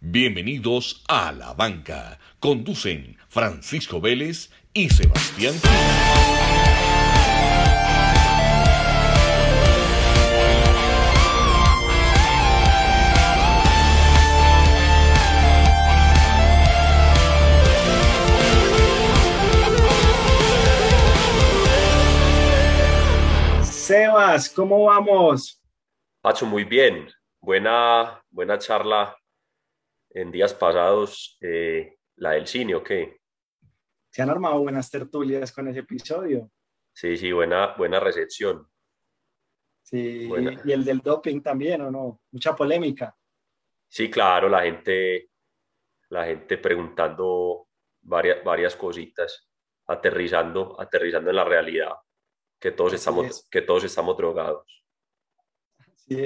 Bienvenidos a La Banca. Conducen Francisco Vélez y Sebastián. Sebas, ¿cómo vamos? Pacho, muy bien. Buena, buena charla en días pasados, eh, la del cine, ¿o qué? Se han armado buenas tertulias con ese episodio. Sí, sí, buena, buena recepción. Sí, y el del doping también, ¿o no? Mucha polémica. Sí, claro, la gente, la gente preguntando varias, varias cositas, aterrizando, aterrizando en la realidad, que todos, estamos, que todos estamos drogados. Y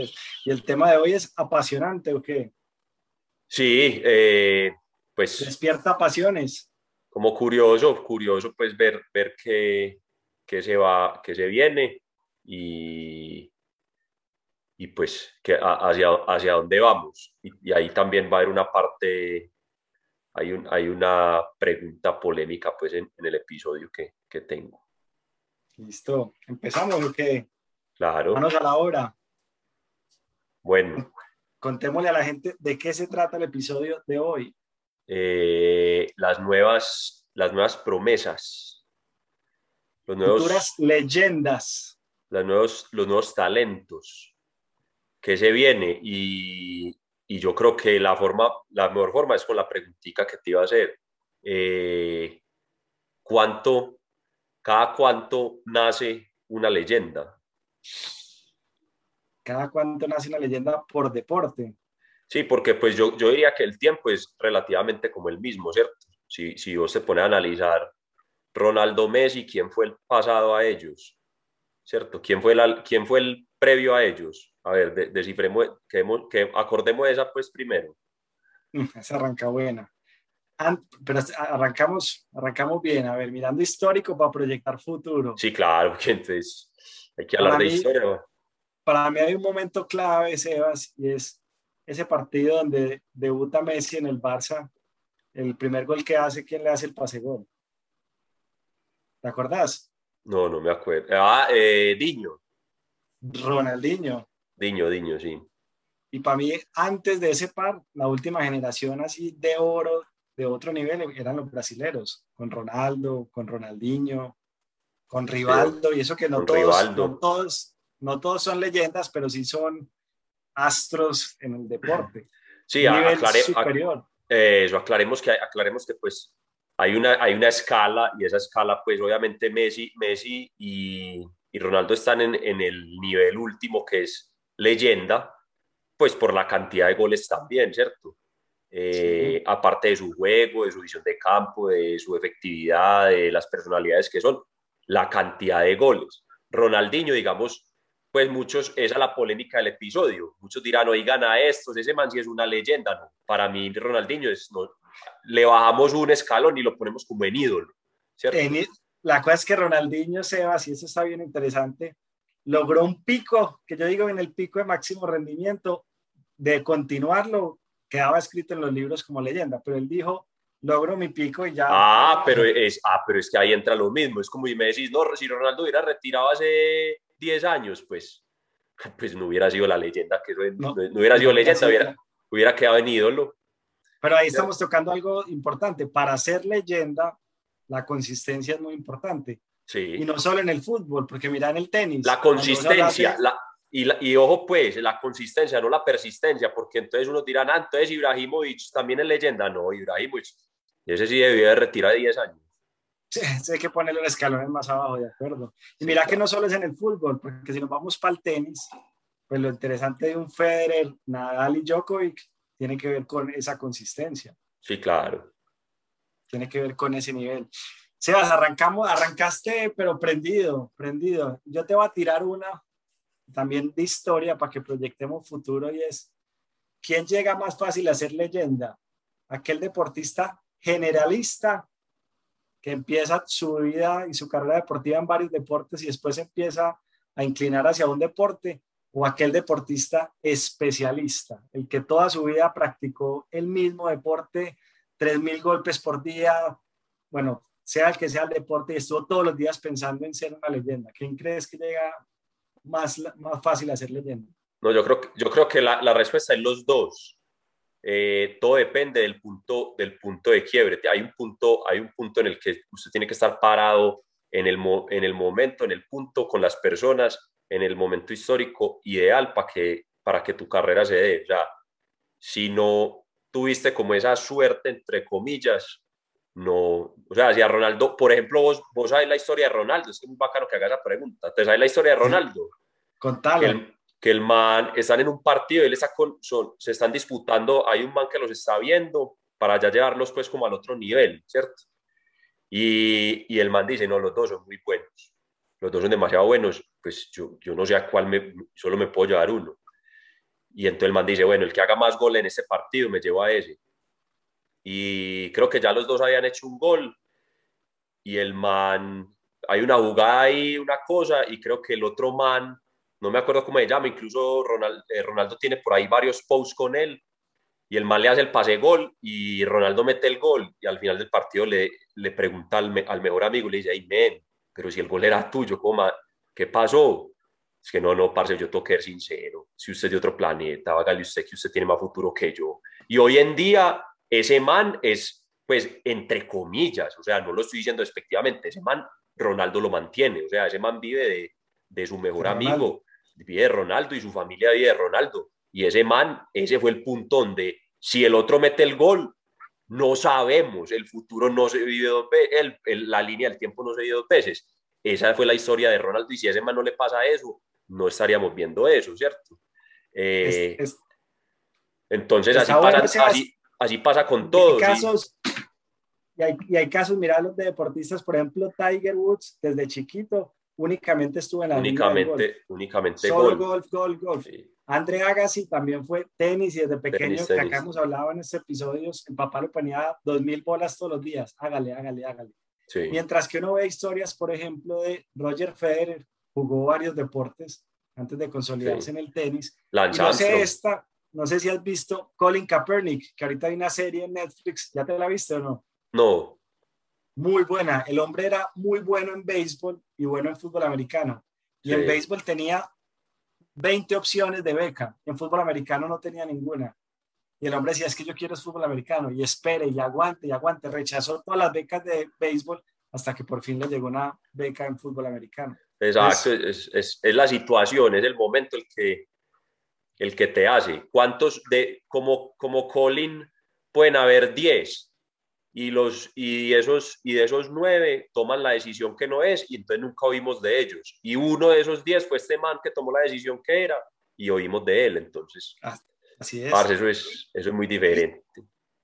el tema de hoy es apasionante, ¿o qué? Sí, eh, pues... Despierta pasiones. Como curioso, curioso pues ver, ver qué, se va, que se viene y, y pues que hacia, hacia dónde vamos. Y, ahí también va a haber una parte, hay, un, hay una pregunta polémica pues en, el episodio que, que, tengo. Listo, empezamos o qué? Claro. Vamos a la hora. Bueno. Contémosle a la gente de qué se trata el episodio de hoy. Eh, las, nuevas, las nuevas promesas. Los nuevos, Futuras leyendas. Los nuevos, los nuevos talentos que se viene y, y, yo creo que la, forma, la mejor forma es con la preguntita que te iba a hacer. Eh, ¿Cuánto, cada cuánto nace una leyenda? Cada cuánto nace una leyenda por deporte. Sí, porque pues yo, yo diría que el tiempo es relativamente como el mismo, ¿cierto? Si, si vos te pones a analizar Ronaldo Messi, ¿quién fue el pasado a ellos? ¿Cierto? ¿Quién fue, la, quién fue el previo a ellos? A ver, descifremos, que, que acordemos esa pues primero. Esa arranca buena. pero arrancamos, arrancamos bien, a ver, mirando histórico para proyectar futuro. Sí, claro, porque entonces hay que hablar de historia para mí hay un momento clave, Sebas, y es ese partido donde debuta Messi en el Barça, el primer gol que hace, ¿quién le hace el pase gol? ¿Te acordás? No, no me acuerdo. Ah, eh, Diño. Ronaldinho. Diño, Diño, sí. Y para mí, antes de ese par, la última generación así de oro, de otro nivel, eran los brasileros, con Ronaldo, con Ronaldinho, con Rivaldo, y eso que no todos, no todos no todos son leyendas, pero sí son astros en el deporte. Sí, superior. eso, aclaremos que, aclaremos que pues hay una, hay una escala y esa escala pues obviamente Messi, Messi y, y Ronaldo están en, en, el nivel último que es leyenda, pues por la cantidad de goles también, ¿cierto? Eh, aparte de su juego, de su visión de campo, de su efectividad, de las personalidades que son, la cantidad de goles. Ronaldinho, digamos, pues muchos, esa es la polémica del episodio. Muchos dirán, oigan a estos, ese man sí es una leyenda, ¿no? Para mí, Ronaldinho, es, no, le bajamos un escalón y lo ponemos como en ídolo, ¿cierto? la cosa es que Ronaldinho, Sebas, y eso está bien interesante, logró un pico, que yo digo en el pico de máximo rendimiento, de continuarlo, quedaba escrito en los libros como leyenda, pero él dijo, logro mi pico y ya. Ah, pero es, ah, pero es que ahí entra lo mismo, es como si me decís, no, si Ronaldo hubiera retirado hace 10 años, pues, pues no hubiera sido la leyenda, que no, hubiera sido leyenda, hubiera, hubiera quedado en ídolo. Pero ahí estamos tocando algo importante. Para ser leyenda, la consistencia es muy importante. Sí. Y no solo en el fútbol, porque mira en el tenis. La consistencia, la, y, y, ojo pues, la consistencia, no la persistencia, porque entonces uno dirá, ah, entonces Ibrahimovic también es leyenda. No, Ibrahimovic, ese sí debió de retirar 10 años. Sí, hay que ponerle un escalón más abajo, de acuerdo. Y mira que no solo es en el fútbol, porque si nos vamos para el tenis, pues lo interesante de un Federer, Nadal y Djokovic tiene que ver con esa consistencia. Sí, claro. Tiene que ver con ese nivel. Sebas, arrancamos, arrancaste, pero prendido, prendido. Yo te voy a tirar una también de historia para que proyectemos futuro y es, ¿quién llega más fácil a ser leyenda? ¿Aquel deportista generalista que empieza su vida y su carrera deportiva en varios deportes y después empieza a inclinar hacia un deporte o aquel deportista especialista, el que toda su vida practicó el mismo deporte, 3.000 golpes por día, bueno, sea el que sea el deporte, y estuvo todos los días pensando en ser una leyenda. ¿Quién crees que llega más, más fácil a ser leyenda? No, yo creo, yo creo que la, la respuesta es los dos. Eh, todo depende del punto, del punto de quiebre. Hay un punto, hay un punto en el que usted tiene que estar parado en el, en el momento, en el punto, con las personas, en el momento histórico ideal para que, para que tu carrera se dé. O sea, si no tuviste como esa suerte, entre comillas, no, o sea, si a Ronaldo, por ejemplo, vos, vos sabes la historia de Ronaldo, es que es muy bacano que hagas esa pregunta. ¿Te sabes la historia de Ronaldo? Contale que el man, están en un partido él está con, son, se están disputando, hay un man que los está viendo para ya llevarlos pues como al otro nivel, ¿cierto? Y, y el man dice, no, los dos son muy buenos, los dos son demasiado buenos, pues yo, yo no sé a cuál me, solo me puedo llevar uno. Y entonces el man dice, bueno, el que haga más gol en ese partido me llevo a ese. Y creo que ya los dos habían hecho un gol y el man, hay una jugada y una cosa y creo que el otro man no me acuerdo cómo se llama, incluso eh, Ronaldo tiene por ahí varios posts con él, y el mal le hace el pase gol y Ronaldo mete el gol y al final del partido le, le pregunta al, mejor amigo, le dice, ay, men, pero si el gol era tuyo, ¿cómo, ¿qué pasó? Es que no, no, parce, yo tengo que ser sincero, si usted es de otro planeta, hágale usted que usted tiene más futuro que yo. Y hoy en día ese man es, pues, entre comillas, o sea, no lo estoy diciendo despectivamente, ese man Ronaldo lo mantiene, o sea, ese man vive de, de su mejor amigo vive Ronaldo y su familia vive Ronaldo. Y ese man, ese fue el punto donde si el otro mete el gol, no sabemos, el futuro no se vive dos veces, la línea del tiempo no se vive dos veces. Esa fue la historia de Ronaldo y si a ese man no le pasa eso, no estaríamos viendo eso, ¿cierto? Eh, entonces así pasa, así, pasa, con todos. Casos, y, hay, y hay casos, mira los de deportistas, por ejemplo, Tiger Woods, desde chiquito, únicamente estuvo en la únicamente, golf. Únicamente Solo golf, golf, golf. André Agassi también fue tenis y desde pequeño, que acá hemos hablado en este episodio, el papá le ponía dos mil bolas todos los días. Hágale, hágale, hágale. Mientras que uno ve historias, por ejemplo, de Roger Federer, jugó varios deportes antes de consolidarse en el tenis. no sé esta, no sé si has visto Colin Kaepernick, que ahorita hay una serie en Netflix, ¿ya te la viste o no? No muy buena. El hombre era muy bueno en béisbol y bueno en fútbol americano. Y en béisbol tenía 20 opciones de beca. En fútbol americano no tenía ninguna. Y el hombre decía, es que yo quiero fútbol americano. Y espere, y aguante, y aguante. Rechazó todas las becas de béisbol hasta que por fin le llegó una beca en fútbol americano. Exacto, es, es, es, la situación, es el momento el que, el que te hace. ¿Cuántos de, como, como Colin, pueden haber 10? Y, los, y, esos, y de esos nueve toman la decisión que no es y entonces nunca oímos de ellos. Y uno de esos diez fue este man que tomó la decisión que era y oímos de él. Entonces, ah, así es. eso, es eso es muy diferente.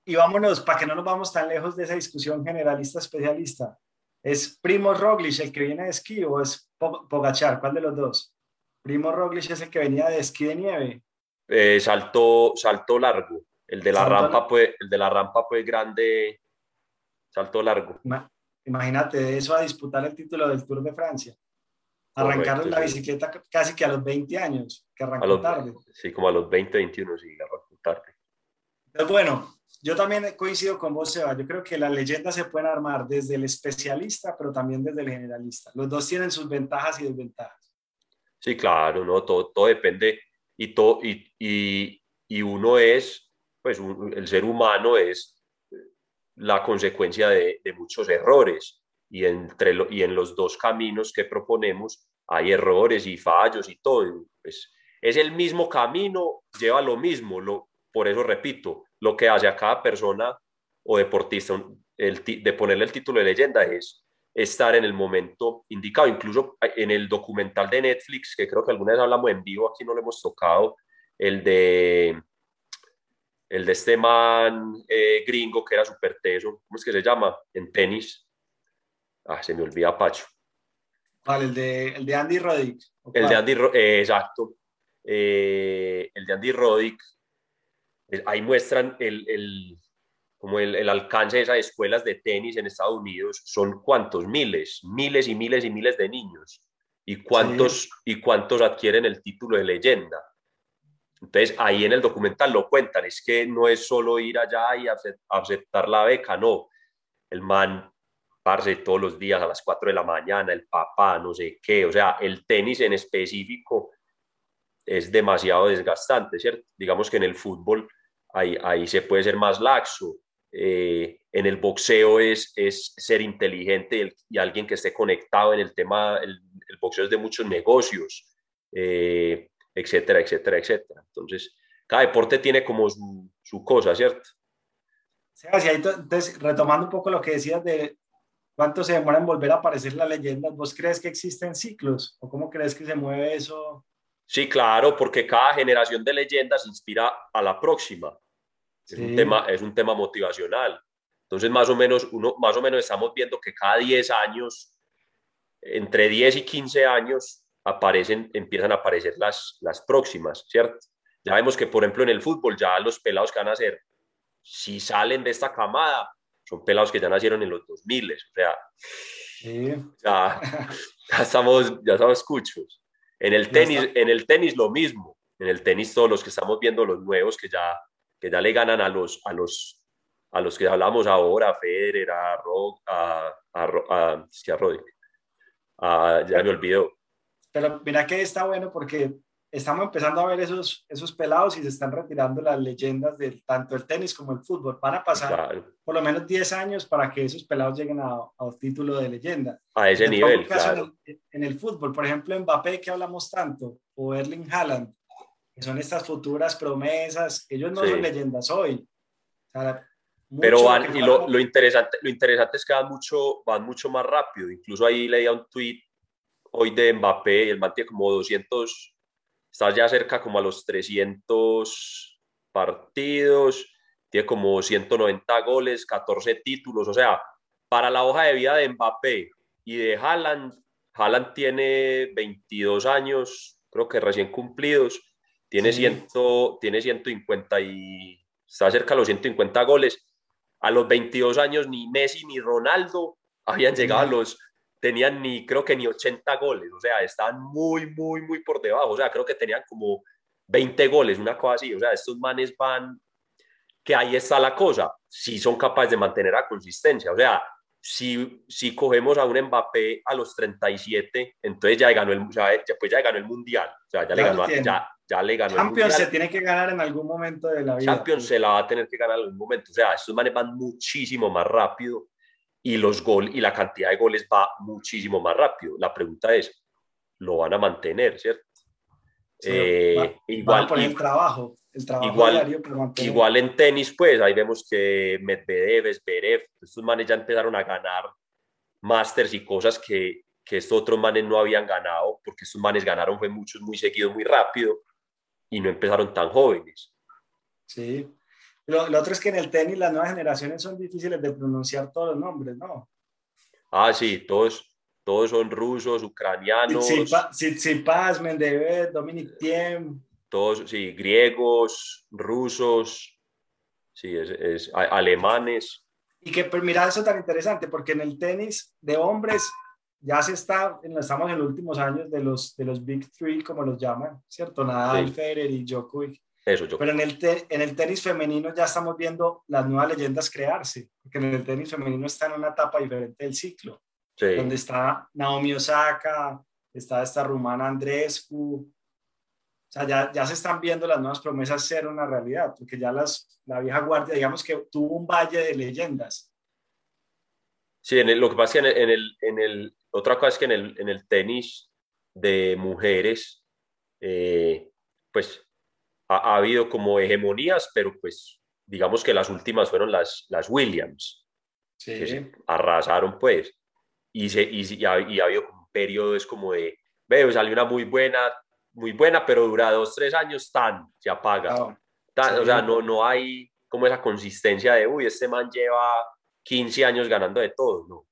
Y vámonos, para que no nos vamos tan lejos de esa discusión generalista especialista. ¿Es Primo Roglic el que viene de esquí o es Pogachar? ¿Cuál de los dos? Primo Roglic es el que venía de esquí de nieve. Eh, saltó, saltó largo. El de la rampa, pues, el de la rampa, pues, grande, salto largo. Imagínate, eso a disputar el título del Tour de Francia. Arrancar la bicicleta casi que a los 20 años, que arrancó tarde. Sí, como a los 20, 21, sí, arrancó tarde. Pero bueno, yo también coincido con vos, Seba. Yo creo que las leyendas se pueden armar desde el especialista, pero también desde el generalista. Los dos tienen sus ventajas y desventajas. Sí, claro, no, todo, todo depende y, todo, y, y, y uno es, pues el ser humano es la consecuencia de, muchos errores y, entre y en los dos caminos que proponemos hay errores y fallos y todo. Pues, es el mismo camino, lleva lo mismo, lo, por eso repito, lo que hace a cada persona o deportista el, de ponerle el título de leyenda es estar en el momento indicado. Incluso en el documental de Netflix, que creo que alguna vez hablamos en vivo, aquí no lo hemos tocado, el de el de este man eh, gringo que era súper teso, ¿cómo es que se llama? En tenis. Ah, se me olvida Pacho. Vale, el de, el de Andy Roddick. El de Andy eh, exacto. Eh, el de Andy Roddick. Ahí muestran el, el como el, el, alcance de esas escuelas de tenis en Estados Unidos. Son cuántos, miles, miles y miles y miles de niños. y cuántos, y cuántos adquieren el título de leyenda. Entonces ahí en el documental lo cuentan, es que no es solo ir allá y aceptar la beca, no. El man, parce, todos los días a las 4 de la mañana, el papá, no sé qué, o sea, el tenis en específico es demasiado desgastante, ¿cierto? Digamos que en el fútbol ahí, ahí se puede ser más laxo, eh, en el boxeo es, es ser inteligente y, alguien que esté conectado en el tema, el, boxeo es de muchos negocios, eh, etcétera, etcétera, etcétera. Entonces, cada deporte tiene como su, cosa, ¿cierto? Sí, entonces, retomando un poco lo que decías de cuánto se demora en volver a aparecer la leyenda, ¿vos crees que existen ciclos? ¿O cómo crees que se mueve eso? Sí, claro, porque cada generación de leyendas inspira a la próxima. Es, un tema, es un tema motivacional. Entonces, más o menos, uno, más o menos estamos viendo que cada 10 años, entre 10 y 15 años, aparecen, empiezan a aparecer las, las próximas, ¿cierto? Ya vemos que, por ejemplo, en el fútbol, ya los pelados que van a ser, si salen de esta camada, son pelados que ya nacieron en los 2000, o sea, ya, ya, estamos, ya estamos escuchos. En el tenis, en el tenis lo mismo. En el tenis todos los que estamos viendo, los nuevos que ya que ya le ganan a los, a los, a los que hablamos ahora, a Federer, a Rock, a, a, a, a, ya me olvidó. Pero mira que está bueno porque estamos empezando a ver esos, esos pelados y se están retirando las leyendas de tanto el tenis como el fútbol. Van a pasar por lo menos 10 años para que esos pelados lleguen a, un título de leyenda. A ese nivel, claro. En el, en el, fútbol, por ejemplo, Mbappé, que hablamos tanto, o Erling Haaland, que son estas futuras promesas, ellos no son leyendas hoy. Pero van, y lo, lo, interesante, lo interesante es que van mucho, van mucho más rápido. Incluso ahí leía un tweet hoy de Mbappé, el man tiene como 200, está ya cerca como a los 300 partidos, tiene como 190 goles, 14 títulos, o sea, para la hoja de vida de Mbappé y de Haaland, Haaland tiene 22 años, creo que recién cumplidos, tiene, ciento, tiene 150 y está cerca de los 150 goles. A los 22 años ni Messi ni Ronaldo habían llegado a los, tenían ni, creo que ni 80 goles, o sea, estaban muy, muy, muy por debajo, o sea, creo que tenían como 20 goles, una cosa así, o sea, estos manes van, que ahí está la cosa, si son capaces de mantener la consistencia, o sea, si, si cogemos a un Mbappé a los 37, entonces ya ganó el, ya, pues ya ganó el Mundial, o sea, ya, le ganó, ya, ya le ganó Champions se tiene que ganar en algún momento de la vida. Champions se la va a tener que ganar en algún momento. O sea, estos manes van muchísimo más rápido y los gol y la cantidad de goles va muchísimo más rápido. La pregunta es, ¿lo van a mantener, cierto? Eh, igual por el trabajo, el trabajo igual, igual en tenis, pues ahí vemos que Medvedev, Zverev, estos manes ya empezaron a ganar Masters y cosas que, que estos otros manes no habían ganado, porque estos manes ganaron fue muchos muy seguidos, muy rápido y no empezaron tan jóvenes. Sí. Lo, otro es que en el tenis las nuevas generaciones son difíciles de pronunciar todos los nombres, ¿no? Ah, sí, todos, todos son rusos, ucranianos. Tsitsipas, Mendebev, Dominic Thiem. Todos, sí, griegos, rusos, sí, es, alemanes. Y que, pues, mira, eso tan interesante, porque en el tenis de hombres ya se está, estamos en los últimos años de los, de los Big Three, como los llaman, ¿cierto? Nadal, Federer y Djokovic. Eso, Pero en el, en el tenis femenino ya estamos viendo las nuevas leyendas crearse, porque en el tenis femenino está en una etapa diferente del ciclo, donde está Naomi Osaka, está esta rumana Andrescu, o sea, ya, ya se están viendo las nuevas promesas ser una realidad, porque ya las, la vieja guardia, digamos que tuvo un valle de leyendas. Sí, en lo que pasa es que en el, en el, otra cosa es que en el, en el tenis de mujeres, eh, pues ha, habido como hegemonías, pero pues digamos que las últimas fueron las, las Williams. Sí. arrasaron pues. Y, se, y, ha, habido un periodo, es como de, veo, salió una muy buena, muy buena, pero dura dos, tres años, tan, se apaga. Ah, o sea, no, no hay como esa consistencia de, uy, este man lleva 15 años ganando de todo, ¿no?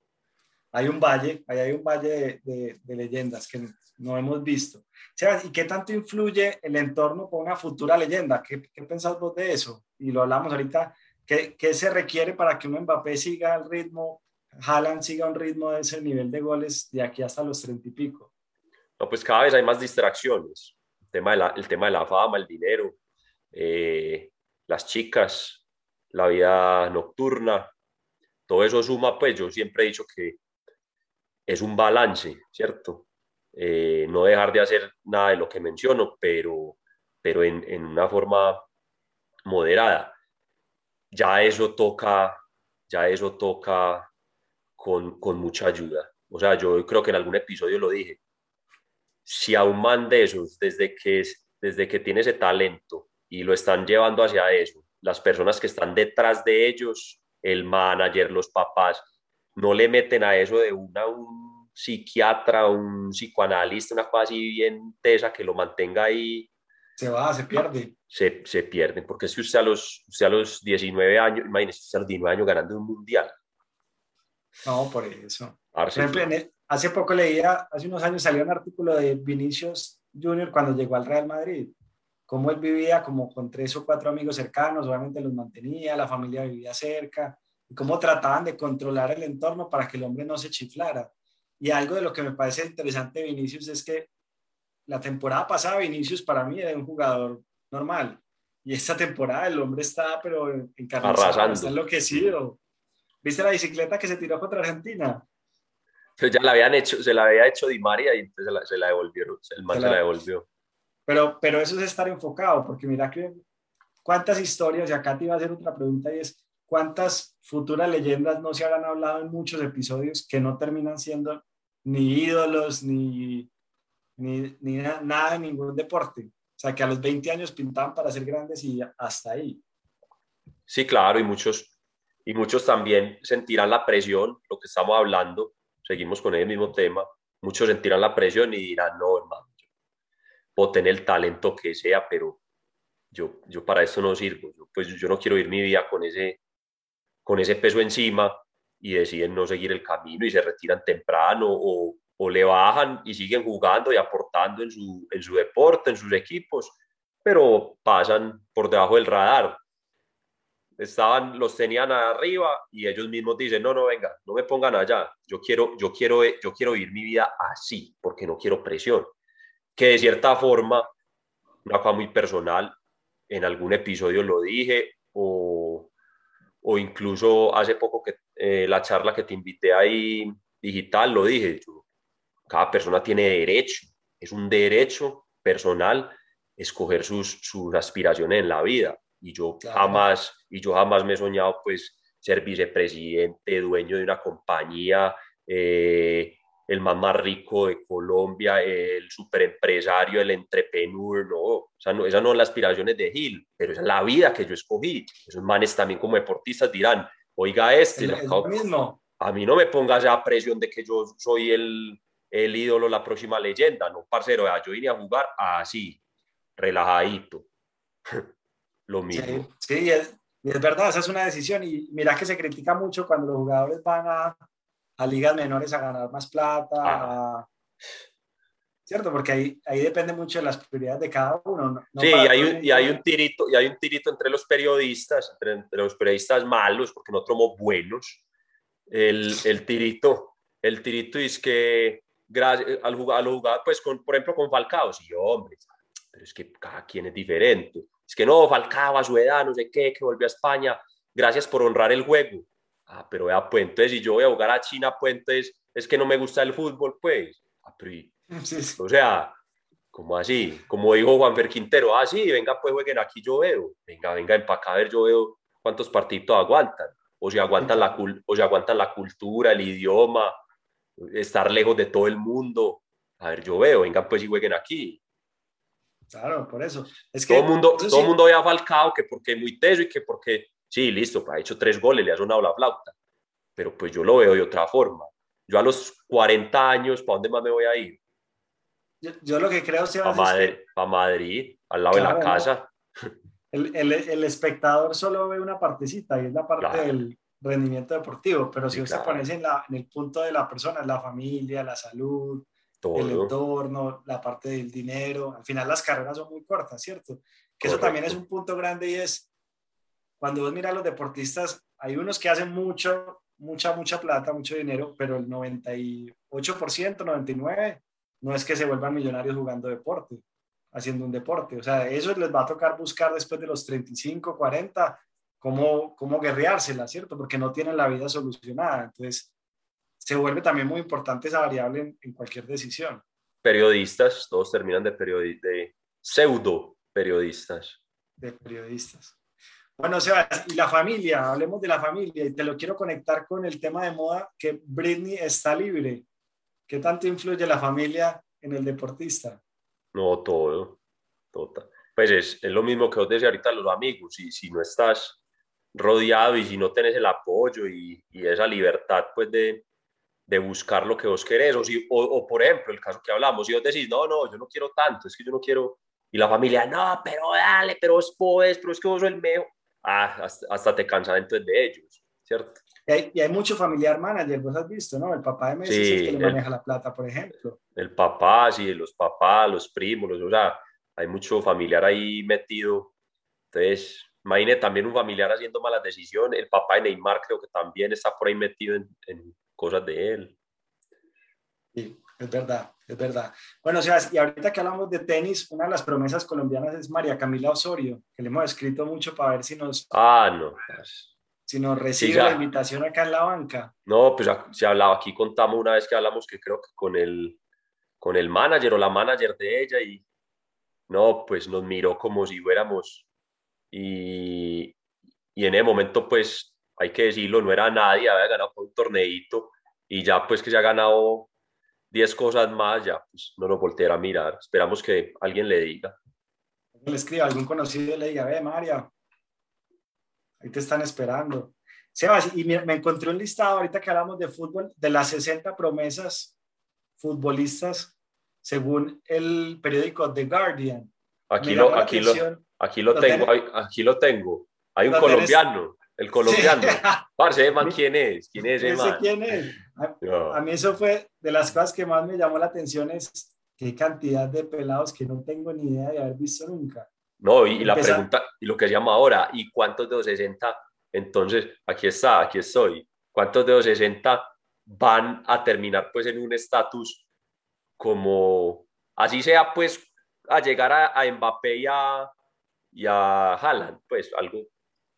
Hay un valle, ahí hay un valle de, leyendas que no hemos visto. ¿Y qué tanto influye el entorno con una futura leyenda? ¿Qué, qué pensás vos de eso? Y lo hablamos ahorita, ¿qué, ¿qué, se requiere para que un Mbappé siga el ritmo, Haaland siga un ritmo de ese nivel de goles de aquí hasta los treinta y pico? No, pues cada vez hay más distracciones. El tema de la, el tema de la fama, el dinero, eh, las chicas, la vida nocturna, todo eso suma, pues yo siempre he dicho que es un balance, ¿cierto? Eh, no dejar de hacer nada de lo que menciono, pero, pero en, en una forma moderada. Ya eso toca, ya eso toca con, con mucha ayuda. O sea, yo creo que en algún episodio lo dije. Si a un man de esos, desde que, desde que tiene ese talento y lo están llevando hacia eso, las personas que están detrás de ellos, el manager, los papás, no le meten a eso de una un psiquiatra, un psicoanalista, una cosa así bien tesa que lo mantenga ahí. Se va, se pierde. Se, se pierden, porque si usted a, los, usted a los 19 años, imagínese usted a los 19 años ganando un mundial. No, por eso. Por ejemplo, hace poco leía, hace unos años salió un artículo de Vinicius Junior cuando llegó al Real Madrid, cómo él vivía como con tres o cuatro amigos cercanos, obviamente los mantenía, la familia vivía cerca, cómo trataban de controlar el entorno para que el hombre no se chiflara. Y algo de lo que me parece interesante Vinicius es que la temporada pasada Vinicius para mí era un jugador normal, y esta temporada el hombre está pero encarnado, está enloquecido. ¿Viste la bicicleta que se tiró contra Argentina? Pues ya la habían hecho, se la había hecho Di María y entonces se la, se la devolvieron, el man se la, devolvió. Pero, pero eso es estar enfocado, porque mira que cuántas historias, y acá te iba a hacer otra pregunta y es, ¿cuántas futuras leyendas no se habrán hablado en muchos episodios que no terminan siendo ni ídolos, ni, ni, ni nada en ningún deporte? O sea, que a los 20 años pintaban para ser grandes y hasta ahí. Sí, claro, y muchos, y muchos también sentirán la presión, lo que estamos hablando, seguimos con el mismo tema, muchos sentirán la presión y dirán, no, hermano, puedo tener el talento que sea, pero yo, yo para eso no sirvo, yo, pues yo no quiero ir mi vida con ese, con ese peso encima y deciden no seguir el camino y se retiran temprano o, le bajan y siguen jugando y aportando en su, en su deporte, en sus equipos, pero pasan por debajo del radar estaban, los tenían arriba y ellos mismos dicen, no, no, venga, no me pongan allá, yo quiero, yo quiero, yo quiero vivir mi vida así, porque no quiero presión. Que de cierta forma, una cosa muy personal, en algún episodio lo dije, o, o incluso hace poco que eh, la charla que te invité ahí digital, lo dije, cada persona tiene derecho, es un derecho personal escoger sus, sus aspiraciones en la vida. Y yo jamás, y yo jamás me he soñado pues ser vicepresidente, dueño de una compañía, eh, el más, más rico de Colombia, el superempresario, el entrepreneur, no, esa no, esa no es la aspiraciones de Gil, pero esa es la vida que yo escogí. Esos manes también como deportistas dirán, oiga este, mismo. a mí no me pongas esa presión de que yo soy el, el ídolo, la próxima leyenda, no, parcero, yo vine a jugar así, relajadito. lo mismo. Sí, es, verdad, esa es una decisión y mira que se critica mucho cuando los jugadores van a, a ligas menores a ganar más plata, ah. ¿cierto? Porque ahí, ahí depende mucho de las prioridades de cada uno. sí, y hay, un, y hay, un, tirito, y hay un tirito entre los periodistas, entre, los periodistas malos, porque no somos buenos. El, el, tirito, el tirito es que gracias al jugar, al jugar pues con, por ejemplo, con Falcao, sí, hombre, pero es que cada quien es diferente. Es que no, Falcao a su edad, no sé qué, que volvió a España, gracias por honrar el juego. Ah, pero vea, pues entonces si yo voy a jugar a China, pues entonces es que no me gusta el fútbol, pues. Ah, o sea, como así, como dijo Juanfer Quintero, ah, sí, venga, pues jueguen aquí, yo veo. Venga, venga, acá a ver, yo veo cuántos partidos aguantan. O si aguantan la, o si aguantan la cultura, el idioma, estar lejos de todo el mundo. A ver, yo veo, venga, pues y jueguen aquí. Claro, por eso. Es que, todo el mundo, todo el mundo ve a Falcao que porque es muy teso y que porque, sí, listo, ha hecho tres goles, le ha sonado la flauta. Pero pues yo lo veo de otra forma. Yo a los 40 años, ¿para dónde más me voy a ir? Yo, lo que creo, es a Madrid, a Madrid, al lado de la casa. El, el, el, espectador solo ve una partecita y es la parte del rendimiento deportivo, pero si usted pone en, la, en el punto de la persona, la familia, la salud, el entorno, la parte del dinero. Al final las carreras son muy cortas, ¿cierto? Que eso también es un punto grande y es, cuando vos miras a los deportistas, hay unos que hacen mucho, mucha, mucha plata, mucho dinero, pero el 98%, 99% no es que se vuelvan millonarios jugando deporte, haciendo un deporte. O sea, eso les va a tocar buscar después de los 35, 40, cómo, cómo guerreársela, ¿cierto? Porque no tienen la vida solucionada. Entonces, se vuelve también muy importante esa variable en, cualquier decisión. Periodistas, todos terminan de, de pseudo periodistas. De periodistas. Bueno, Sebas, y la familia, hablemos de la familia, y te lo quiero conectar con el tema de moda, que Britney está libre. ¿Qué tanto influye la familia en el deportista? No, todo, total. Pues es, es, lo mismo que vos decís ahorita los amigos, y si no estás rodeado y si no tenés el apoyo y, y esa libertad pues de, de, buscar lo que vos querés, o, si, o, por ejemplo el caso que hablamos, si vos decís, no, no, yo no quiero tanto, es que yo no quiero, y la familia, no, pero dale, pero vos podés, pero es que vos sos el mejor, ah, hasta, te cansas entonces de ellos, ¿cierto? Y hay, y hay, mucho familiar manager, vos has visto, ¿no? El papá de Messi es el que le maneja la plata, por ejemplo. El papá, sí, los papás, los primos, los, o sea, hay mucho familiar ahí metido. Entonces, imagínate también un familiar haciendo malas decisiones. El papá de Neymar creo que también está por ahí metido en, en cosas de él. Sí, es verdad, es verdad. Bueno, o sea, y ahorita que hablamos de tenis, una de las promesas colombianas es María Camila Osorio, que le hemos escrito mucho para ver si nos... Ah, no. Si nos recibe la invitación acá en la banca. No, pues se hablaba aquí, contamos una vez que hablamos que creo que con el, con el manager o la manager de ella y no, pues nos miró como si fuéramos y, y en ese momento pues hay que decirlo, no era nadie, había ganado un torneito y ya pues que se ha ganado 10 cosas más, ya pues no nos volteará a mirar. Esperamos que alguien le diga. Le escriba, algún conocido le diga, ve María, ahí te están esperando. Sebas, y me, encontré un listado ahorita que hablamos de fútbol, de las 60 promesas futbolistas según el periódico The Guardian. Aquí lo, aquí lo, aquí lo, tengo, aquí lo tengo. Hay un colombiano. El colombiano. Parce, man, ¿quién es? ¿Quién es man? quién es. A, mí eso fue de las cosas que más me llamó la atención es qué cantidad de pelados que no tengo ni idea de haber visto nunca. No, y, la pregunta, y lo que se llama ahora, ¿y cuántos de los 60? Entonces, aquí está, aquí estoy. ¿Cuántos de los 60 van a terminar pues en un estatus como, así sea pues, a llegar a, a Mbappé y a, y a Haaland? Pues algo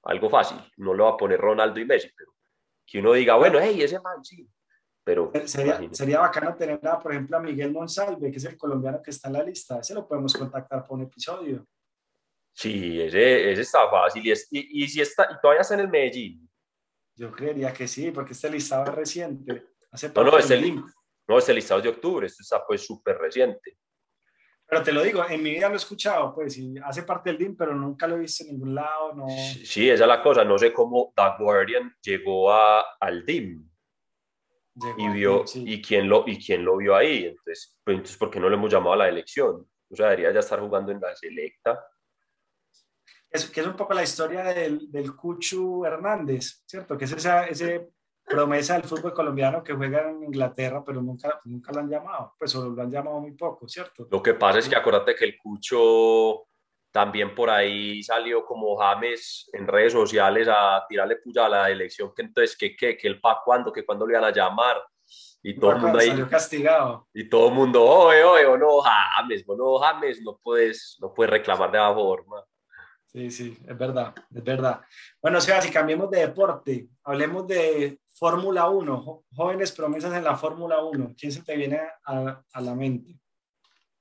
algo fácil. No lo va a poner Ronaldo y Messi, pero que uno diga, bueno, hey, ese man sí. Pero sería, sería bacano tener, por ejemplo, a Miguel Monsalve, que es el colombiano que está en la lista. Ese lo podemos contactar por un episodio. Sí, ese, ese está fácil. Y, y, y, si está, y todavía está en el Medellín. Yo creería que sí, porque este listado es reciente. Hace no, no, este, no, este listado es de octubre. Este está pues súper reciente. Pero te lo digo, en mi vida lo he escuchado, pues, y hace parte del DIM, pero nunca lo he visto en ningún lado, no... Sí, esa es la cosa, no sé cómo The Guardian llegó a, al DIM. Y vio, y, quién lo, y quién lo vio ahí, entonces, pues, entonces, ¿por qué no le hemos llamado a la elección? O sea, debería ya estar jugando en la selecta. Es, que es un poco la historia del, del Cuchu Hernández, ¿cierto? Que es esa, ese promesa del fútbol colombiano que juega en Inglaterra, pero nunca, nunca lo han llamado, pues solo lo han llamado muy poco, ¿cierto? Lo que pasa es que acuérdate que el Cucho también por ahí salió como James en redes sociales a tirarle puya a la elección, que entonces, que, que, que el pa' cuándo, que cuándo le iban a llamar. Y todo el mundo ahí. Salió castigado. Y todo el mundo, oye, oye, o no, James, bueno, James, no puedes, no puedes reclamar de esa forma. Sí, sí, es verdad, es verdad. Bueno, o sea, si cambiemos de deporte, hablemos de Fórmula 1, jóvenes promesas en la Fórmula 1. ¿Quién se te viene a, a, la mente?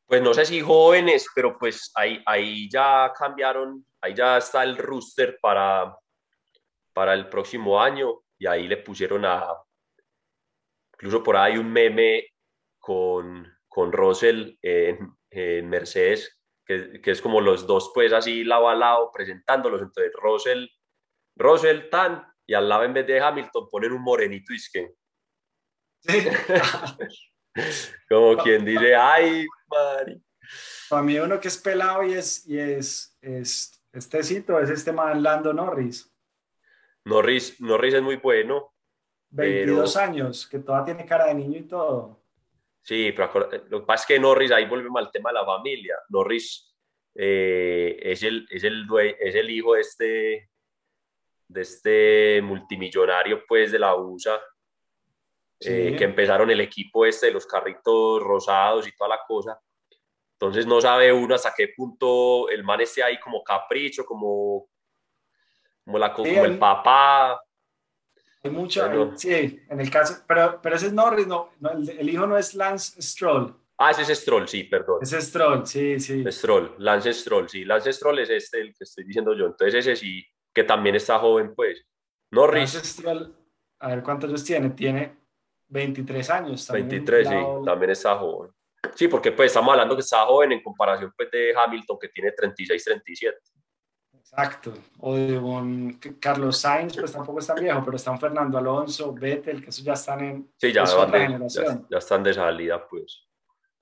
Pues no sé si jóvenes, pero pues ahí, ahí ya cambiaron, ahí ya está el rooster para, para el próximo año y ahí le pusieron a, incluso por ahí un meme con, con Russell en, en Mercedes, que, que, es como los dos pues así lado a lado presentándolos, entonces Russell, Russell tan y al lado en vez de Hamilton ponen un morenito y es que... Como quien dice, ay, Mari. Para mí uno que es pelado y es, y es, es este cito, es este man Lando Norris. Norris, Norris es muy bueno. 22 años, que todavía tiene cara de niño y todo. Sí, pero lo que pasa es que Norris, ahí volvemos al tema de la familia. Norris eh, es, el, es, el, es el hijo de este, de este multimillonario pues de la USA. Eh, que empezaron el equipo este de los carritos rosados y toda la cosa. Entonces no sabe uno hasta qué punto el man esté ahí como capricho, como, como, la, como el papá. Hay mucho, sí, en el caso, pero, pero ese es Norris, no, el, hijo no es Lance Stroll. Ah, ese es Stroll, sí, perdón. Ese es Stroll, sí, sí. Stroll, Lance Stroll, sí. Lance Stroll es este el que estoy diciendo yo. Entonces ese sí, que también está joven, pues. Norris. Lance Stroll, a ver cuántos años tiene. Tiene 23 años. También 23, sí, también está joven. Sí, porque pues estamos hablando que está joven en comparación pues, de Hamilton que tiene 36, 37. Exacto. O de un Carlos Sainz, pues tampoco es tan viejo, pero están Fernando Alonso, Vettel, que esos ya están en sí, ya, otra generación. Ya, están de salida, pues.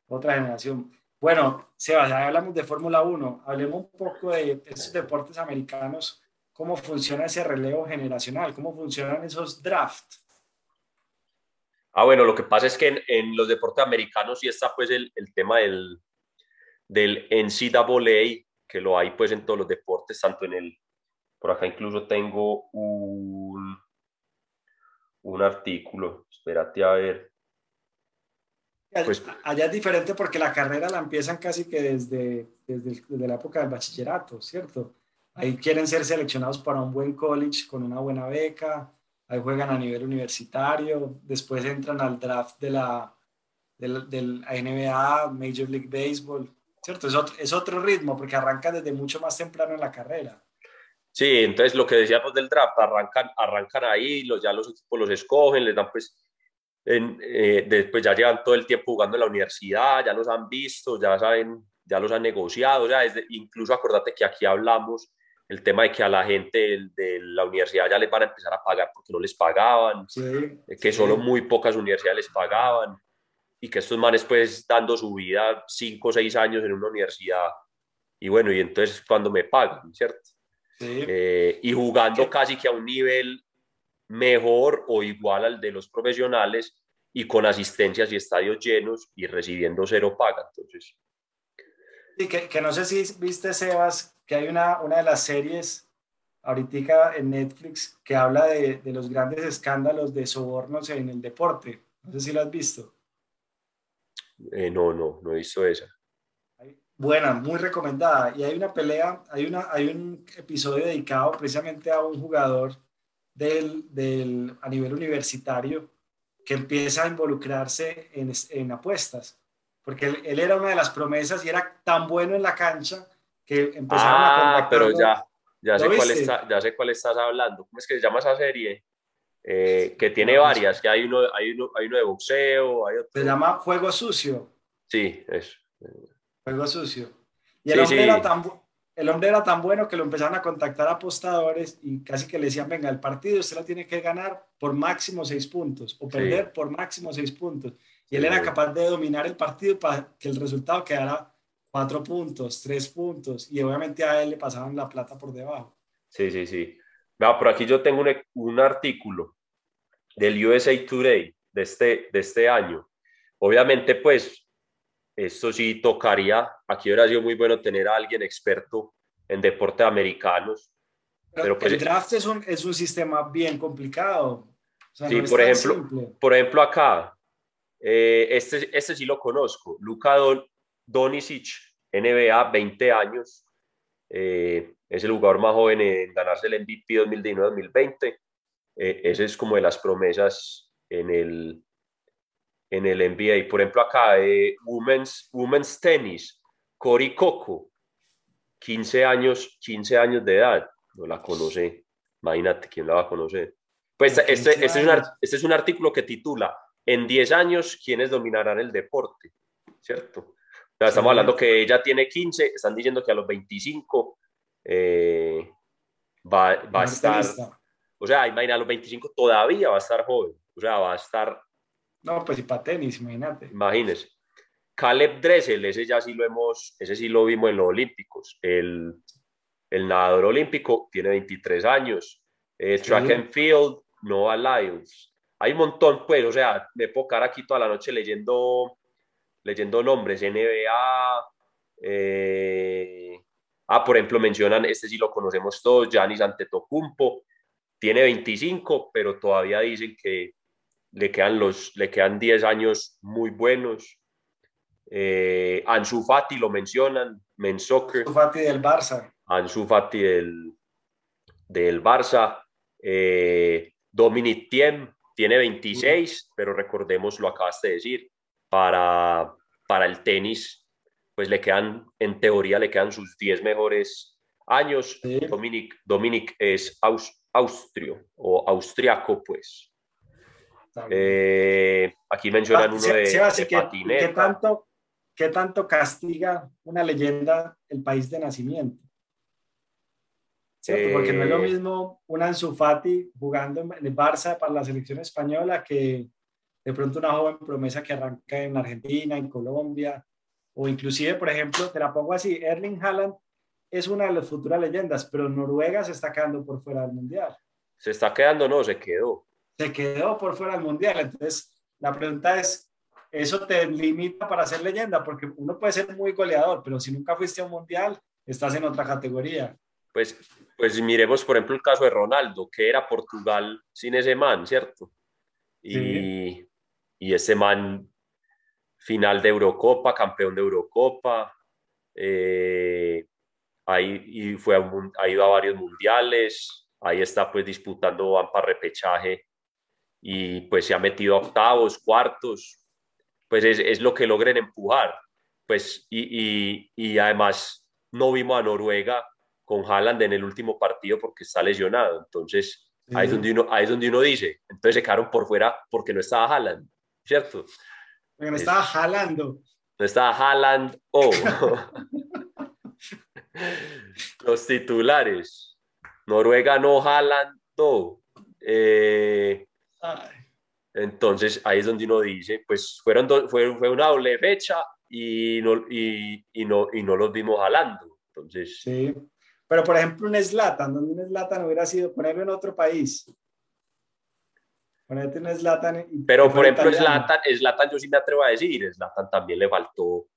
Otra generación. Bueno, Sebas, ya hablamos de Fórmula 1. Hablemos un poco de esos deportes americanos, cómo funciona ese relevo generacional, cómo funcionan esos drafts. Ah, bueno, lo que pasa es que en, los deportes americanos sí está pues el, el tema del, del NCAA, que lo hay pues en todos los deportes, tanto en el, por acá incluso tengo un, un artículo, espérate a ver. Pues, allá es diferente porque la carrera la empiezan casi que desde, desde, desde la época del bachillerato, ¿cierto? Ahí quieren ser seleccionados para un buen college con una buena beca, ahí juegan a nivel universitario, después entran al draft de la, del, del NBA, Major League Baseball, ¿cierto? Es otro, es otro ritmo porque arranca desde mucho más temprano en la carrera. Sí, entonces lo que decíamos del draft, arrancan, arrancan ahí, los, ya los equipos los escogen, les dan pues, en, eh, después ya llevan todo el tiempo jugando en la universidad, ya los han visto, ya saben, ya los han negociado, ya desde, incluso acordate que aquí hablamos el tema de que a la gente de, la universidad ya les van a empezar a pagar porque no les pagaban, que solo muy pocas universidades les pagaban y que estos manes pues dando su vida cinco o seis años en una universidad y bueno, y entonces cuando me pagan, ¿cierto? Eh, y jugando casi que a un nivel mejor o igual al de los profesionales y con asistencias y estadios llenos y recibiendo cero paga. Entonces, Sí, que, que, no sé si viste, Sebas, que hay una, una de las series ahorita en Netflix que habla de, de, los grandes escándalos de sobornos en el deporte. No sé si lo has visto. Eh, no, no, no he visto esa. Buena, muy recomendada. Y hay una pelea, hay, una, hay un episodio dedicado precisamente a un jugador del, del, a nivel universitario que empieza a involucrarse en, en apuestas porque él, era una de las promesas y era tan bueno en la cancha que empezaron ah, a pero ya, ya sé, cuál está, ya sé cuál estás hablando. ¿Cómo es que se llama esa serie? Eh, que tiene varias, que hay uno, hay uno, hay uno de boxeo, hay otro. Se llama Juego Sucio. Sí, eso. Juego Sucio. Y el, hombre Era tan, el hombre era tan bueno que lo empezaron a contactar apostadores y casi que le decían, venga, el partido usted lo tiene que ganar por máximo seis puntos o perder por máximo seis puntos. Y él era capaz de dominar el partido para que el resultado quedara cuatro puntos, tres puntos, y obviamente a él le pasaban la plata por debajo. Sí, sí, sí. por aquí yo tengo un, un, artículo del USA Today de este, de este año. Obviamente, pues, esto sí tocaría, aquí hubiera sido muy bueno tener a alguien experto en deportes americanos. Pero, pues, el draft es un, es un sistema bien complicado. sí, por, ejemplo, por ejemplo, acá, eh, este, este sí lo conozco, Luka Don, Donisic, NBA, 20 años, eh, es el jugador más joven en ganarse el MVP 2019-2020. Eh, ese es como de las promesas en el, en el NBA. Por ejemplo, acá, women's, women's Tennis, Cory Coco, 15 años, 15 años de edad, no la conoce. Imagínate quién la va a conocer. Pues este, este, es un, este es un artículo que titula en 10 años, ¿quiénes dominarán el deporte? ¿Cierto? Estamos hablando que ella tiene 15, están diciendo que a los 25 eh, va, va a estar, o sea, imagina, a los 25 todavía va a estar joven, o sea, va a estar... No, pues y para tenis, imagínate. Imagínese. Caleb Dressel, ese ya sí lo hemos, ese sí lo vimos en los Olímpicos, el, el nadador olímpico tiene 23 años, eh, track and field, Noah Lyles, hay un montón, pues, o sea, me puedo quedar aquí toda la noche leyendo, leyendo nombres, NBA, eh, ah, por ejemplo, mencionan, este sí lo conocemos todos, Giannis Antetokounmpo, tiene 25, pero todavía dicen que le quedan, los, le quedan 10 años muy buenos. Eh, Ansu Fati lo mencionan, Men Ansu Fati del Barça. Ansu Fati del, del Barça. Eh, Dominic Thiem tiene 26, pero recordemos, lo acabaste de decir, para, para el tenis, pues le quedan, en teoría, le quedan sus 10 mejores años. Dominic, Dominic es austrio o austriaco, pues. Eh, aquí mencionan ah, uno de, ¿qué, tanto, ¿Qué tanto castiga una leyenda el país de nacimiento? ¿Cierto? Porque no es lo eh, mismo un Ansu Fati jugando en el Barça para la selección española que de pronto una joven promesa que arranca en Argentina, en Colombia, o inclusive, por ejemplo, te la pongo así, Erling Haaland es una de las futuras leyendas, pero Noruega se está quedando por fuera del Mundial. Se está quedando, no, se quedó se quedó por fuera del mundial. Entonces, la pregunta es, ¿eso te limita para ser leyenda? Porque uno puede ser muy goleador, pero si nunca fuiste a un mundial, estás en otra categoría. Pues, pues miremos, por ejemplo, el caso de Ronaldo, que era Portugal sin ese man, ¿cierto? Y, y ese man, final de Eurocopa, campeón de Eurocopa, eh, ahí, y fue a, ha ido a varios mundiales, ahí está pues disputando van para repechaje y pues se ha metido a octavos, cuartos, pues es, es lo que logren empujar. Pues y, y, y, además no vimos a Noruega con Haaland en el último partido porque está lesionado. Entonces ahí, es donde uno, ahí es donde uno dice, entonces se quedaron por fuera porque no estaba Haaland, ¿cierto? Porque no estaba jalando. No estaba Haaland o los titulares. Noruega no Haaland no. Eh, entonces ahí es donde uno dice, pues fueron fue, fue, una doble fecha y no, y, y, no, y no los vimos jalando. Entonces... Sí, pero por ejemplo un Slatan, donde un Slatan hubiera sido ponerlo en otro país. Ponerte un Slatan. Pero por ejemplo Slatan, Slatan yo sí me atrevo a decir, Slatan también le faltó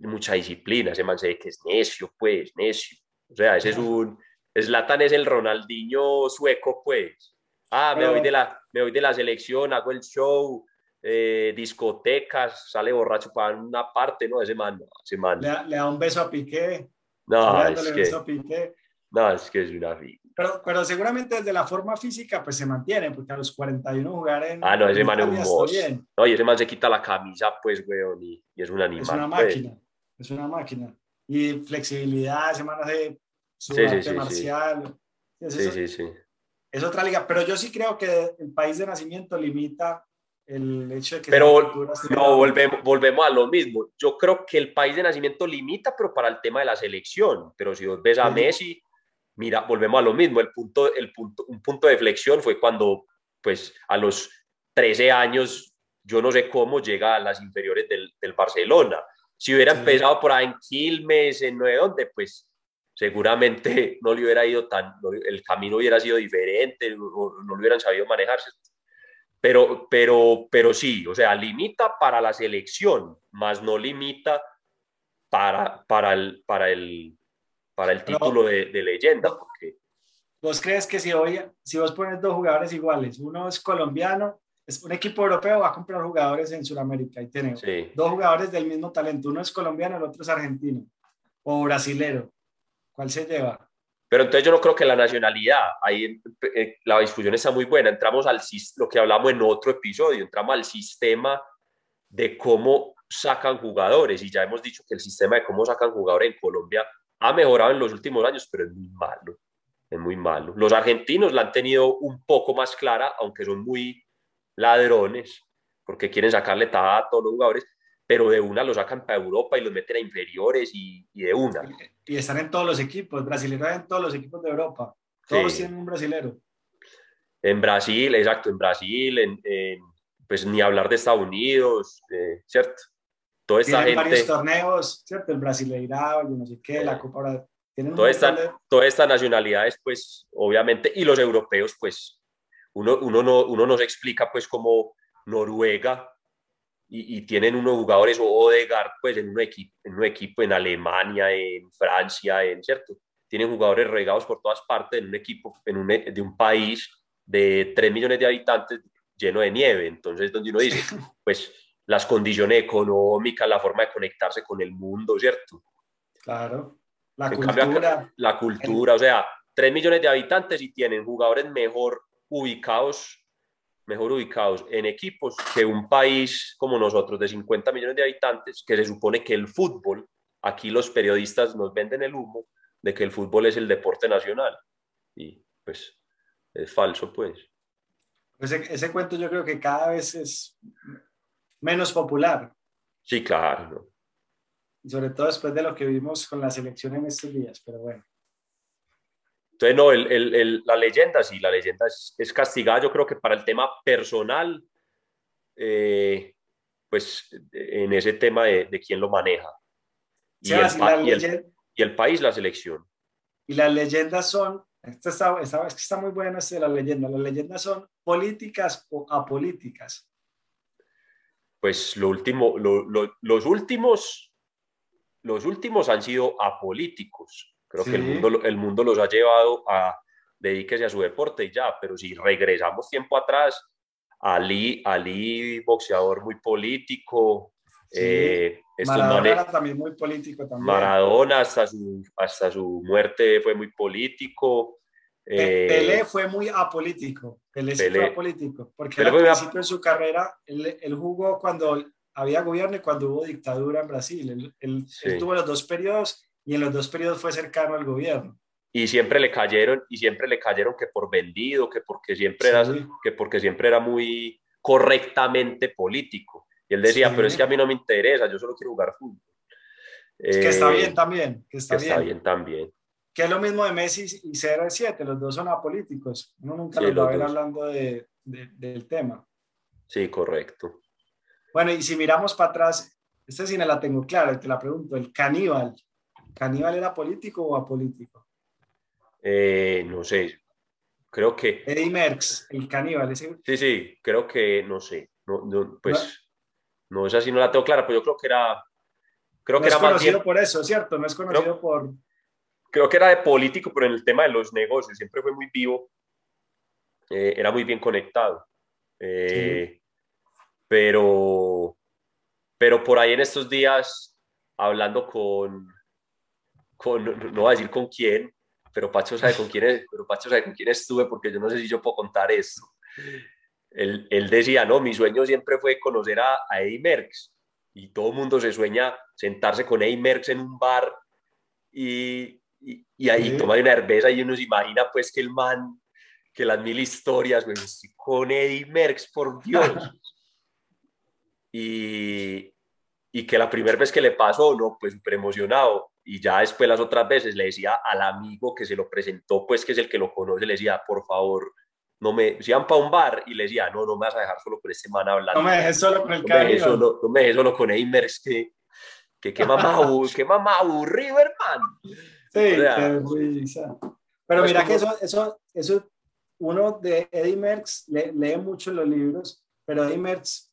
mucha disciplina, ese man se ve que es necio, pues, necio. O sea, ese es un... Slatan es el Ronaldinho sueco, pues. Ah, me, voy de la, me voy de la selección, hago el show, eh, discotecas, sale borracho para una parte, ¿no? Ese man, ese man. Le, da un beso a Piqué. No, es que, no, es que es una pero, pero seguramente desde la forma física pues se mantiene, porque a los 41 jugar en... Ah, no, ese man es un boss. No, y ese man se quita la camisa, pues, weón, y, y es un animal. Es una pues. máquina, es una máquina. Y flexibilidad, ese man hace su sí, arte marcial. Sí, sí, sí es otra liga, pero yo sí creo que el país de nacimiento limita el hecho de que... Pero no, volvemos, volvemos a lo mismo. Yo creo que el país de nacimiento limita, pero para el tema de la selección. Pero si vos ves a Messi, mira, volvemos a lo mismo. El punto, el punto, un punto de flexión fue cuando, pues, a los 13 años, yo no sé cómo llega a las inferiores del, del Barcelona. Si hubiera empezado por ahí en Quilmes, en Nueve Donde, pues seguramente no le hubiera ido tan, el camino hubiera sido diferente, no, no lo hubieran sabido manejarse. Pero, pero, pero sí, o sea, limita para la selección, más no limita para, para, el, para, el, para el título de, leyenda. Porque... ¿Vos crees que si, hoy, si vos pones dos jugadores iguales, uno es colombiano, es un equipo europeo va a comprar jugadores en Sudamérica y tiene dos jugadores del mismo talento, uno es colombiano, el otro es argentino o brasilero ¿Cuál se lleva? Pero entonces yo no creo que la nacionalidad, ahí eh, la discusión está muy buena, entramos al lo que hablamos en otro episodio, entramos al sistema de cómo sacan jugadores y ya hemos dicho que el sistema de cómo sacan jugadores en Colombia ha mejorado en los últimos años, pero es muy malo, es muy malo. Los argentinos la han tenido un poco más clara, aunque son muy ladrones, porque quieren sacarle tajada a todos los jugadores, pero de una lo sacan para Europa y los meten a inferiores y, de una. Y están en todos los equipos, brasileños en todos los equipos de Europa. Todos tienen un brasilero. En Brasil, exacto, en Brasil, en, pues ni hablar de Estados Unidos, eh, ¿cierto? Toda esta Tienen gente... varios torneos, ¿cierto? El Brasileirao, yo no sé qué, la Copa... Tienen toda esta, todas estas nacionalidades, pues, obviamente, y los europeos, pues, uno, uno, no, uno no se explica, pues, como Noruega y, tienen unos jugadores, o Odegaard, pues en un, equipo, en un equipo en Alemania, en Francia, en, ¿cierto? Tienen jugadores regados por todas partes en un equipo en un, de un país de 3 millones de habitantes, lleno de nieve. Entonces, donde uno dice, pues las condiciones económicas, la forma de conectarse con el mundo, ¿cierto? Claro. La cultura. la cultura, o sea, 3 millones de habitantes y tienen jugadores mejor ubicados, mejor ubicados en equipos que un país como nosotros de 50 millones de habitantes, que se supone que el fútbol, aquí los periodistas nos venden el humo de que el fútbol es el deporte nacional. Y pues es falso, pues. Ese, ese cuento yo creo que cada vez es menos popular. Sí, claro. sobre todo después de lo que vimos con la selección en estos días, pero bueno. Entonces, no, el, el, la leyenda, sí, la leyenda es, es, castigada, yo creo que para el tema personal, eh, pues en ese tema de, de quién lo maneja. Y, el, y, el, y, el, país, la selección. Y las leyendas son, esto está, está, está muy bueno este de las leyendas, las leyendas son políticas o apolíticas pues lo último, los últimos, los últimos han sido apolíticos. Creo que el mundo, el mundo los ha llevado a dedíquese a su deporte y ya, pero si regresamos tiempo atrás, Ali, Ali boxeador muy político, eh, Maradona también muy político también. Maradona hasta su, hasta su muerte fue muy político. Eh, Pelé fue muy apolítico. Pelé, sí fue apolítico. Porque al principio de su carrera, él, jugó cuando había gobierno y cuando hubo dictadura en Brasil. Él, tuvo los dos periodos y en los dos periodos fue cercano al gobierno. Y siempre le cayeron, y siempre le cayeron que por vendido, que porque siempre, era, que porque siempre era muy correctamente político. Y él decía, pero es que a mí no me interesa, yo solo quiero jugar fútbol. Es que está eh, bien también. Que está, bien. está bien también que es lo mismo de Messi y CR7, los dos son apolíticos. Uno nunca los va a ver hablando de, del tema. Sí, correcto. Bueno, y si miramos para atrás, esta sí me la tengo clara, te la pregunto, el caníbal, ¿caníbal era político o apolítico? Eh, no sé, creo que... Eddie Merckx, el caníbal. Ese... Sí, sí, creo que, no sé, no, pues no, esa sí no la tengo clara, pero yo creo que era... Creo no que es conocido por eso, ¿cierto? No es conocido por creo que era de político, pero en el tema de los negocios siempre fue muy vivo, eh, era muy bien conectado. Eh, pero, pero por ahí en estos días, hablando con, con, no voy a decir con quién, pero Pacho sabe con quién, pero Pacho sabe con quién estuve, porque yo no sé si yo puedo contar esto. Él, él decía, no, mi sueño siempre fue conocer a, a Eddie Merckx, y todo el mundo se sueña sentarse con Eddie Merckx en un bar y, y, ahí toma una cerveza y uno se imagina pues que el man, que las mil historias, con Eddie Merckx, por Dios. y, y que la primera vez que le pasó, no, pues súper emocionado. Y ya después las otras veces le decía al amigo que se lo presentó, pues que es el que lo conoce, le decía, por favor, no me, si iban para un bar y le decía, no, no me vas a dejar solo con este man hablando. No me dejes solo con el no me solo, no me dejes solo con Eddie Merckx, que, que qué mamá, qué mamá aburrido, hermano. Sí, pero mira que eso, eso, eso, uno de Eddie Merckx lee mucho los libros, pero Eddie Merckx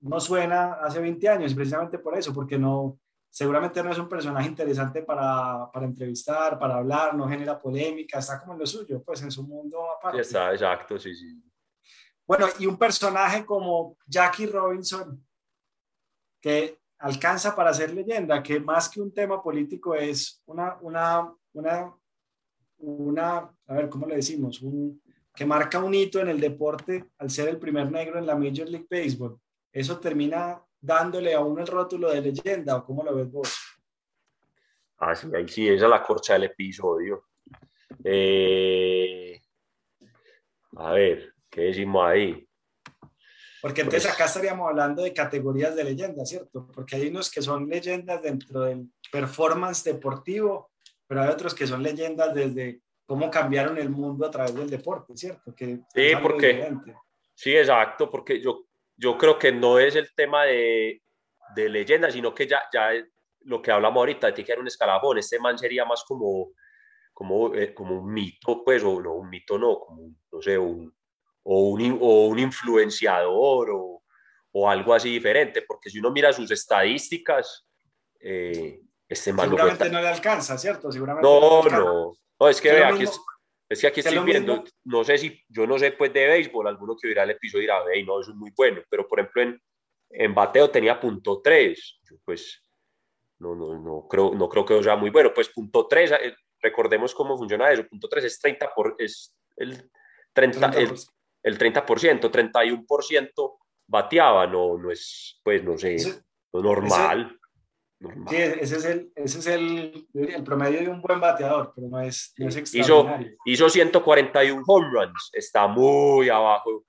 no suena hace 20 años, precisamente por eso, porque no, seguramente no es un personaje interesante para, para, entrevistar, para hablar, no genera polémica, está como en lo suyo, pues en su mundo aparte. está, exacto, sí, sí. Bueno, y un personaje como Jackie Robinson, que alcanza para ser leyenda, que más que un tema político es una, una, una, una a ver, ¿cómo le decimos? Un, que marca un hito en el deporte al ser el primer negro en la Major League Baseball. ¿Eso termina dándole a uno el rótulo de leyenda o cómo lo ves vos? Ah, sí, ahí sí, esa es la corcha del episodio. Eh, a ver, ¿qué decimos ahí? Porque entonces pues acá estaríamos hablando de categorías de leyendas, ¿cierto? Porque hay unos que son leyendas dentro del performance deportivo, pero hay otros que son leyendas desde cómo cambiaron el mundo a través del deporte, ¿cierto? Que sí, porque... Sí, exacto, porque yo, yo creo que no es el tema de, de leyenda, sino que ya, ya lo que hablamos ahorita, de que era un escalafón, este man sería más como, como, eh, como un mito, pues, o no, un mito no, como, no sé, un, o un, o un influenciador o, o, algo así diferente, porque si uno mira sus estadísticas, eh, este Seguramente no le alcanza, ¿cierto? Seguramente no, no, no, es que vea, aquí, Es que aquí estoy viendo, no sé si, yo no sé pues de béisbol, alguno que oirá el episodio dirá, hey, no, eso es muy bueno, pero por ejemplo en, en bateo tenía punto 3, pues no, no, no, creo, no creo que sea muy bueno, pues punto 3, eh, recordemos cómo funciona eso, punto 3 es 30 por, es el 30, el, el 30%, 31% bateaba, no, no es, pues no sé, normal. Sí, ese es, el, ese es el, el, promedio de un buen bateador, pero no es, no es extraordinario. Hizo, hizo 141 home runs, está muy abajo.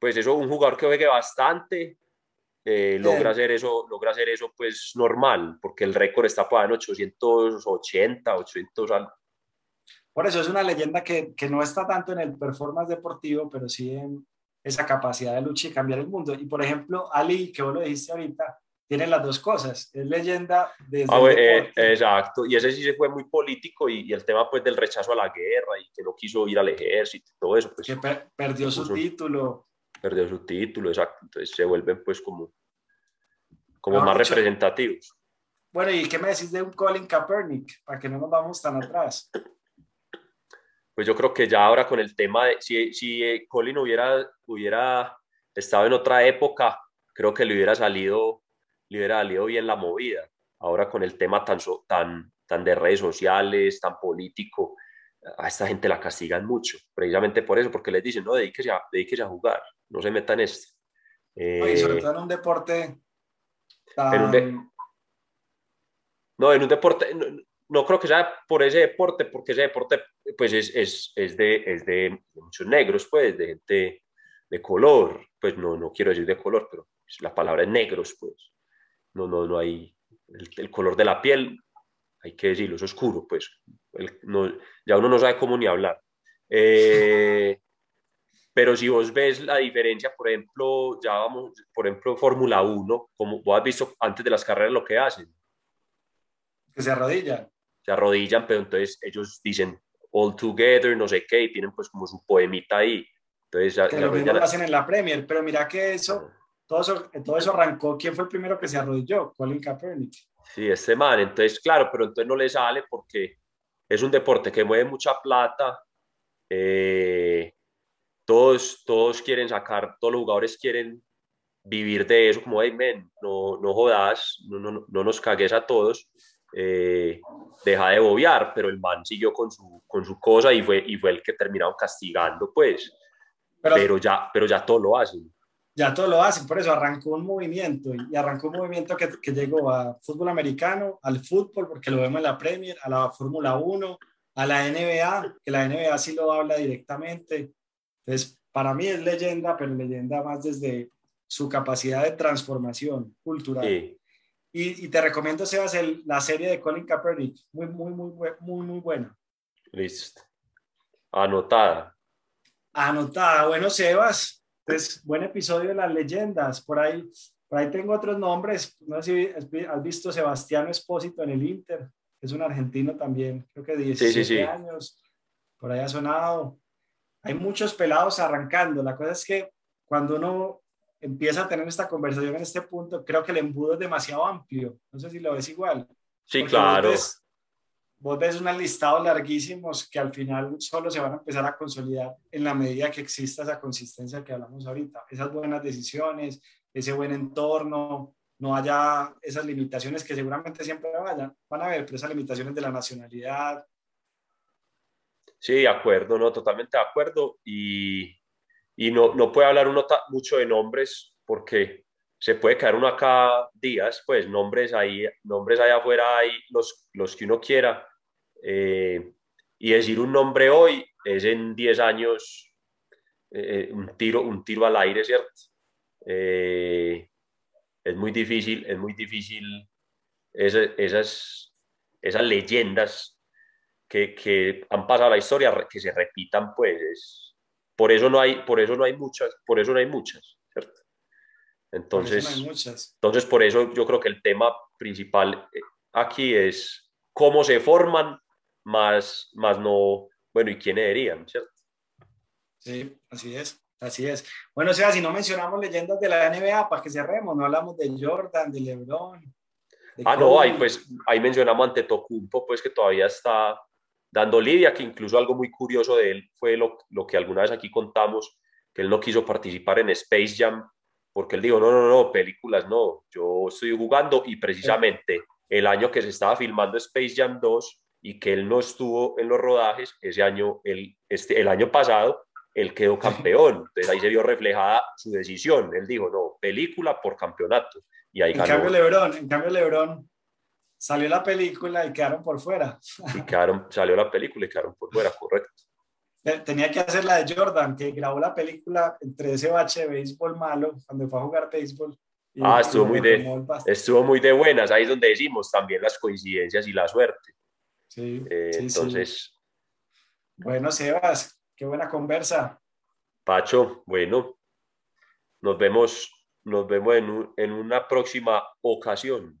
Pues eso, un jugador que juegue bastante, eh, logra hacer eso, logra hacer eso pues normal, porque el récord está para en 880, 800 Por eso es una leyenda que, que, no está tanto en el performance deportivo, pero sí en esa capacidad de lucha y cambiar el mundo. Y por ejemplo, Ali, que vos lo dijiste ahorita, tiene las dos cosas. Es leyenda desde ah, eh, exacto, y ese sí se fue muy político y, el tema pues del rechazo a la guerra y que no quiso ir al ejército y todo eso. Pues, que perdió su título. Perdió su título, exacto. Entonces se vuelven pues como, como más representativos. Bueno, ¿y qué me decís de un Colin Kaepernick? Para que no nos vamos tan atrás. Pues yo creo que ya ahora con el tema de si, si eh, Colin hubiera, hubiera estado en otra época, creo que le hubiera salido le hubiera salido bien la movida. Ahora con el tema tan, tan, tan de redes sociales, tan político, a esta gente la castigan mucho, precisamente por eso, porque les dicen, no, dedíquese a, dedíquese a jugar, no se metan en esto. y sobre eh, todo en un deporte no, en un deporte, no, creo que sea por ese deporte, porque ese deporte pues es, es, es, de, es de muchos negros, pues, de gente de color, pues no, no quiero decir de color, pero la palabra es negros, pues no, no, no hay, el, color de la piel, hay que decirlo, es oscuro, pues, no, ya uno no sabe cómo ni hablar. Eh, pero si vos ves la diferencia, por ejemplo, ya vamos, por ejemplo, Fórmula 1, como vos has visto antes de las carreras lo que hacen. Que se arrodillan. Se arrodillan, pero entonces ellos dicen all together, no sé qué, y tienen pues como su poemita ahí. Entonces, que lo mismo lo hacen en la Premier, pero mira que eso, todo eso, todo eso arrancó. ¿Quién fue el primero que se arrodilló? Colin Kaepernick. Sí, este man. Entonces, claro, pero entonces no le sale porque es un deporte que mueve mucha plata. Eh, todos, todos quieren sacar, todos los jugadores quieren vivir de eso, como, hey, men, no, no jodas, no, no, no nos cagues a todos, eh, deja de bobear, pero el man siguió con su, con su cosa y fue, y fue el que terminaron castigando, pues, pero, pero ya, pero ya todo lo hacen ya todo lo hacen, por eso arrancó un movimiento y arrancó un movimiento que, que llegó a fútbol americano, al fútbol, porque lo vemos en la Premier, a la Fórmula 1, a la NBA, que la NBA sí lo habla directamente. Entonces, para mí es leyenda, pero leyenda más desde su capacidad de transformación cultural. Y, y, te recomiendo, Sebas, el, la serie de Colin Kaepernick, muy, muy, muy, muy, muy buena. Listo. Anotada. Anotada. Bueno, Sebas, pues, buen episodio de las leyendas. Por ahí, por ahí tengo otros nombres. No sé si has visto Sebastián Espósito en el Inter. Es un argentino también, creo que 17 años. Por ahí ha sonado. Hay muchos pelados arrancando. La cosa es que cuando uno empieza a tener esta conversación en este punto, creo que el embudo es demasiado amplio. No sé si lo ves igual. Sí, claro vos ves unos listados larguísimos que al final solo se van a empezar a consolidar en la medida que exista esa consistencia que hablamos ahorita, esas buenas decisiones, ese buen entorno, no haya esas limitaciones que seguramente siempre vayan, van a haber, pero esas limitaciones de la nacionalidad. Sí, de acuerdo, no, totalmente de acuerdo. Y, y no, no puede hablar uno mucho de nombres porque se puede caer uno acá días, pues nombres ahí, nombres allá afuera hay los, los que uno quiera. Eh, y decir un nombre hoy es en 10 años eh, un, tiro, un tiro al aire, ¿cierto? Eh, es muy difícil, es muy difícil esas, esas, esas leyendas que, que, han pasado la historia que se repitan, pues por eso no hay, por eso no hay muchas, por eso no hay muchas, ¿cierto? Entonces, entonces, por eso yo creo que el tema principal eh, aquí es cómo se forman, más, más no, bueno, y quiénes deberían, ¿cierto? Sí, así es, así es. Bueno, o sea, si no mencionamos leyendas de la NBA, para que cerremos, no hablamos de Jordan, de LeBron. ah, no, ahí pues, ahí mencionamos ante Tocumpo, pues que todavía está, dando lidia, que incluso algo muy curioso de él fue lo, lo que alguna vez aquí contamos, que él no quiso participar en Space Jam porque él dijo, no, no, no, películas no, yo estoy jugando y precisamente el año que se estaba filmando Space Jam 2 y que él no estuvo en los rodajes, ese año, el, este, el año pasado, él quedó campeón. Entonces ahí se vio reflejada su decisión. Él dijo, no, película por campeonato. Y ahí en cambio Lebron, en cambio Lebron salió la película y quedaron por fuera. Y quedaron, salió la película y quedaron por fuera, correcto. Tenía que hacer la de Jordan, que grabó la película entre ese bache de béisbol malo, cuando fue a jugar béisbol. ah, estuvo muy, de, estuvo muy de buenas. Ahí es donde decimos también las coincidencias y la suerte. Sí, eh, entonces. Bueno, Sebas, qué buena conversa. Pacho, bueno, nos vemos, nos vemos en, en una próxima ocasión.